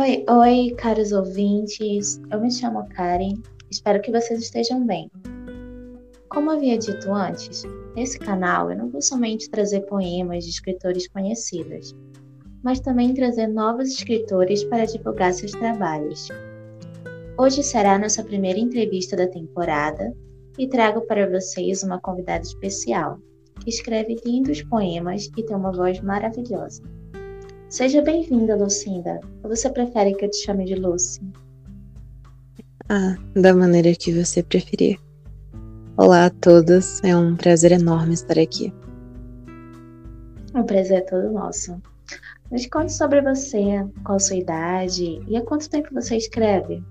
Oi, oi, caros ouvintes. Eu me chamo Karen. Espero que vocês estejam bem. Como havia dito antes, nesse canal eu não vou somente trazer poemas de escritores conhecidos, mas também trazer novos escritores para divulgar seus trabalhos. Hoje será nossa primeira entrevista da temporada e trago para vocês uma convidada especial, que escreve lindos poemas e tem uma voz maravilhosa. Seja bem-vinda, Lucinda. Ou você prefere que eu te chame de Lucy? Ah, da maneira que você preferir. Olá a todos, é um prazer enorme estar aqui. O prazer é todo nosso. Mas conte sobre você, qual sua idade e há quanto tempo você escreve?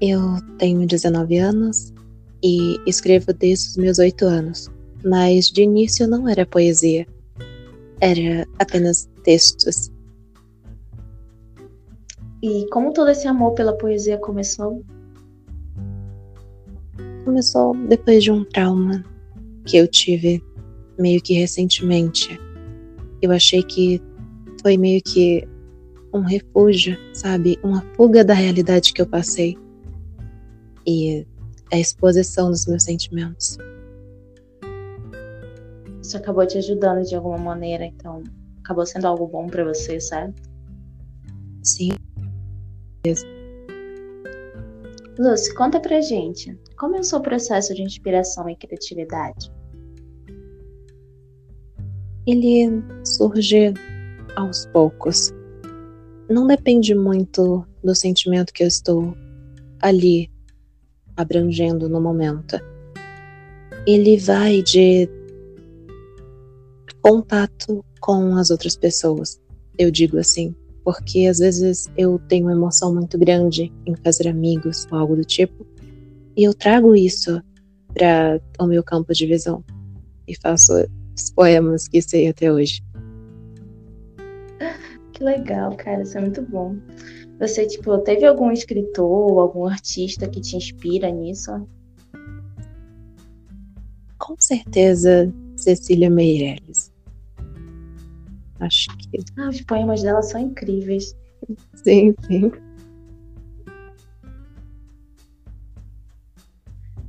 Eu tenho 19 anos e escrevo desde os meus 8 anos, mas de início não era poesia era apenas textos. E como todo esse amor pela poesia começou? Começou depois de um trauma que eu tive meio que recentemente. Eu achei que foi meio que um refúgio, sabe? Uma fuga da realidade que eu passei. E a exposição dos meus sentimentos isso acabou te ajudando de alguma maneira, então acabou sendo algo bom para você, certo? Sim. Lúcia, conta pra gente, como é o seu processo de inspiração e criatividade? Ele surge aos poucos. Não depende muito do sentimento que eu estou ali abrangendo no momento. Ele vai de contato com as outras pessoas. Eu digo assim, porque às vezes eu tenho uma emoção muito grande em fazer amigos ou algo do tipo, e eu trago isso para o meu campo de visão e faço os poemas que sei até hoje. Que legal, cara, isso é muito bom. Você, tipo, teve algum escritor ou algum artista que te inspira nisso? Com certeza, Cecília Meirelles. Acho que. Ah, os poemas dela são incríveis. Sim, sim.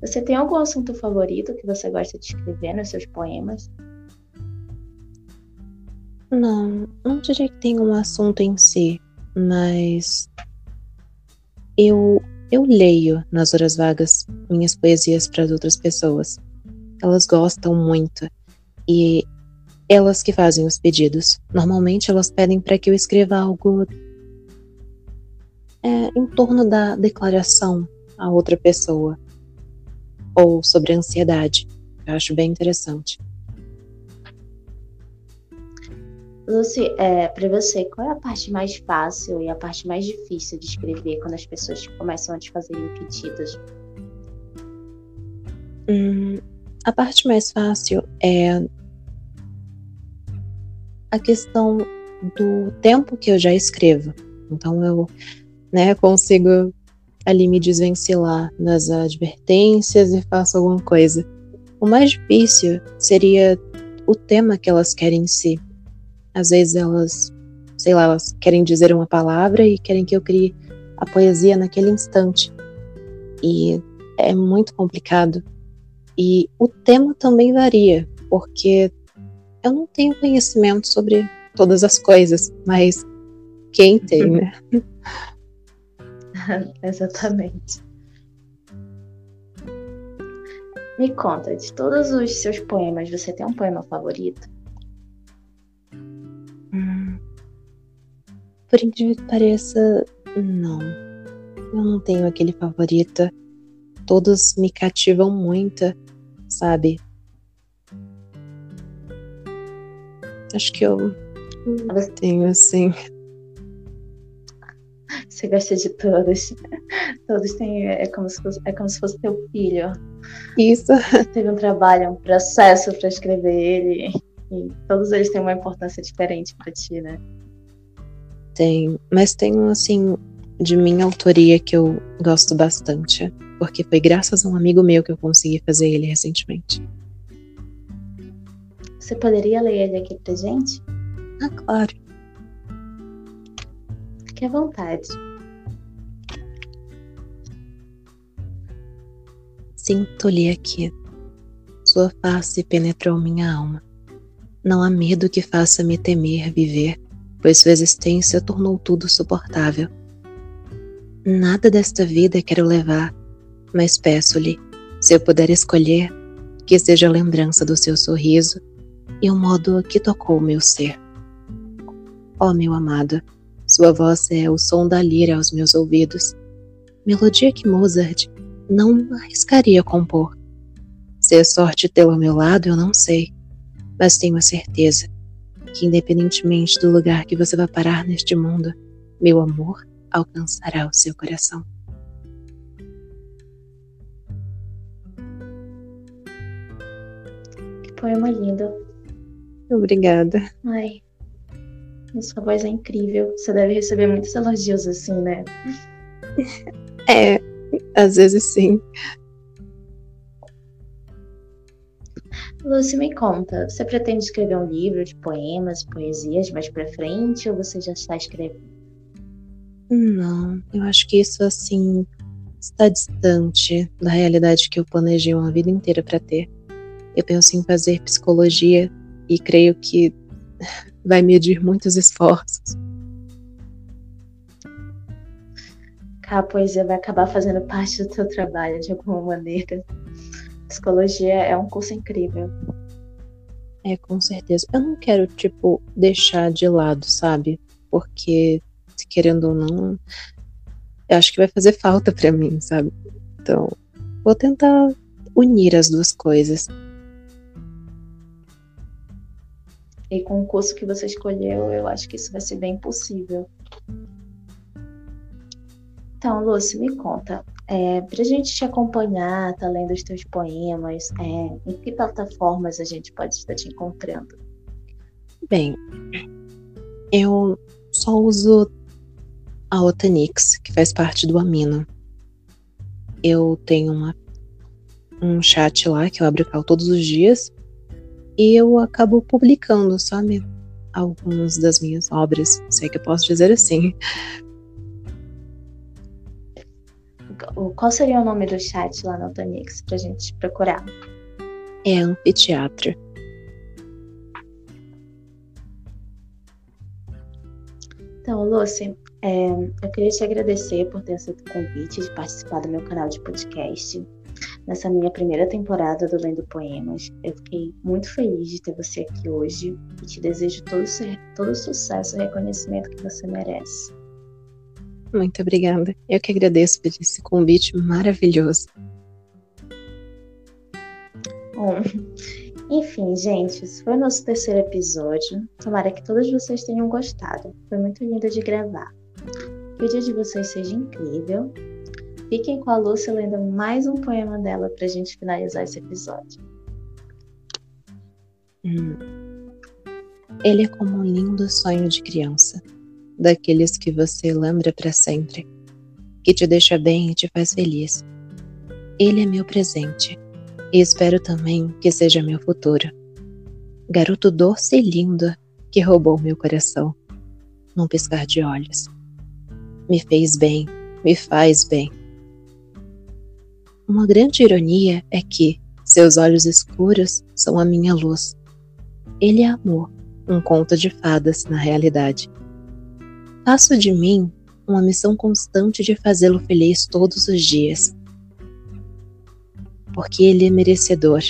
Você tem algum assunto favorito que você gosta de escrever nos seus poemas? Não, não diria que tem um assunto em si, mas eu eu leio nas horas vagas minhas poesias para as outras pessoas. Elas gostam muito e elas que fazem os pedidos. Normalmente elas pedem para que eu escreva algo é, em torno da declaração a outra pessoa ou sobre a ansiedade. Eu acho bem interessante. Lucy, é, para você, qual é a parte mais fácil e a parte mais difícil de escrever quando as pessoas começam a te fazerem pedidos? Hum, a parte mais fácil é a questão do tempo que eu já escrevo. Então eu né, consigo ali me desvencilhar nas advertências e faço alguma coisa. O mais difícil seria o tema que elas querem em si. Às vezes elas, sei lá, elas querem dizer uma palavra e querem que eu crie a poesia naquele instante. E é muito complicado. E o tema também varia, porque eu não tenho conhecimento sobre todas as coisas, mas quem tem, né? Exatamente. Me conta, de todos os seus poemas, você tem um poema favorito? Hum, por incrível que pareça, não. Eu não tenho aquele favorito. Todos me cativam muito, sabe? Acho que eu tenho, assim. Você gosta de todos. Todos têm. É como se fosse, é como se fosse teu filho. Isso. Teve um trabalho, um processo para escrever ele. E todos eles têm uma importância diferente para ti, né? Tem. Mas tem um, assim, de minha autoria que eu gosto bastante. Porque foi graças a um amigo meu que eu consegui fazer ele recentemente. Você poderia ler ele aqui pra gente? Ah, claro. Fique à vontade. Sinto-lhe aqui. Sua face penetrou minha alma. Não há medo que faça-me temer viver, pois sua existência tornou tudo suportável. Nada desta vida quero levar, mas peço-lhe, se eu puder escolher, que seja a lembrança do seu sorriso e o modo que tocou meu ser. Oh, meu amado, sua voz é o som da lira aos meus ouvidos, melodia que Mozart não arriscaria compor. Se é sorte tê-lo ao meu lado, eu não sei, mas tenho a certeza que, independentemente do lugar que você vai parar neste mundo, meu amor alcançará o seu coração. Que poema lindo. Obrigada. Ai, sua voz é incrível. Você deve receber muitos elogios assim, né? É, às vezes sim. Lúcia, me conta, você pretende escrever um livro de poemas, poesias mais pra frente ou você já está escrevendo? Não, eu acho que isso assim está distante da realidade que eu planejei uma vida inteira para ter. Eu penso em fazer psicologia e creio que vai medir muitos esforços. A poesia vai acabar fazendo parte do teu trabalho de alguma maneira. Psicologia é um curso incrível. É, com certeza. Eu não quero, tipo, deixar de lado, sabe? Porque, querendo ou não, eu acho que vai fazer falta para mim, sabe? Então, vou tentar unir as duas coisas. E com o curso que você escolheu, eu acho que isso vai ser bem possível. Então, Lúcia, me conta, é, para a gente te acompanhar, tá lendo os teus poemas, é, em que plataformas a gente pode estar te encontrando? Bem, eu só uso a Otanix, que faz parte do Amino. Eu tenho uma, um chat lá que eu abro todos os dias eu acabo publicando, sabe? Algumas das minhas obras, sei que eu posso dizer assim. Qual seria o nome do chat lá no Tonix pra gente procurar? É Anfiteatro. Então, Lucy, é, eu queria te agradecer por ter aceito o convite de participar do meu canal de podcast nessa minha primeira temporada do Lendo Poemas. Eu fiquei muito feliz de ter você aqui hoje e te desejo todo, todo o sucesso e reconhecimento que você merece. Muito obrigada. Eu que agradeço por esse convite maravilhoso. Bom, enfim, gente, esse foi o nosso terceiro episódio. Tomara que todos vocês tenham gostado. Foi muito lindo de gravar. Que o dia de vocês seja incrível Fiquem com a Lúcia lendo mais um poema dela para a gente finalizar esse episódio. Hum. Ele é como um lindo sonho de criança, daqueles que você lembra para sempre, que te deixa bem e te faz feliz. Ele é meu presente e espero também que seja meu futuro. Garoto doce e lindo que roubou meu coração, num piscar de olhos. Me fez bem, me faz bem uma grande ironia é que seus olhos escuros são a minha luz. Ele é amor, um conto de fadas na realidade. Faço de mim uma missão constante de fazê-lo feliz todos os dias. Porque ele é merecedor.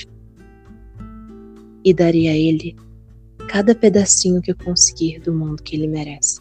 E darei a ele cada pedacinho que eu conseguir do mundo que ele merece.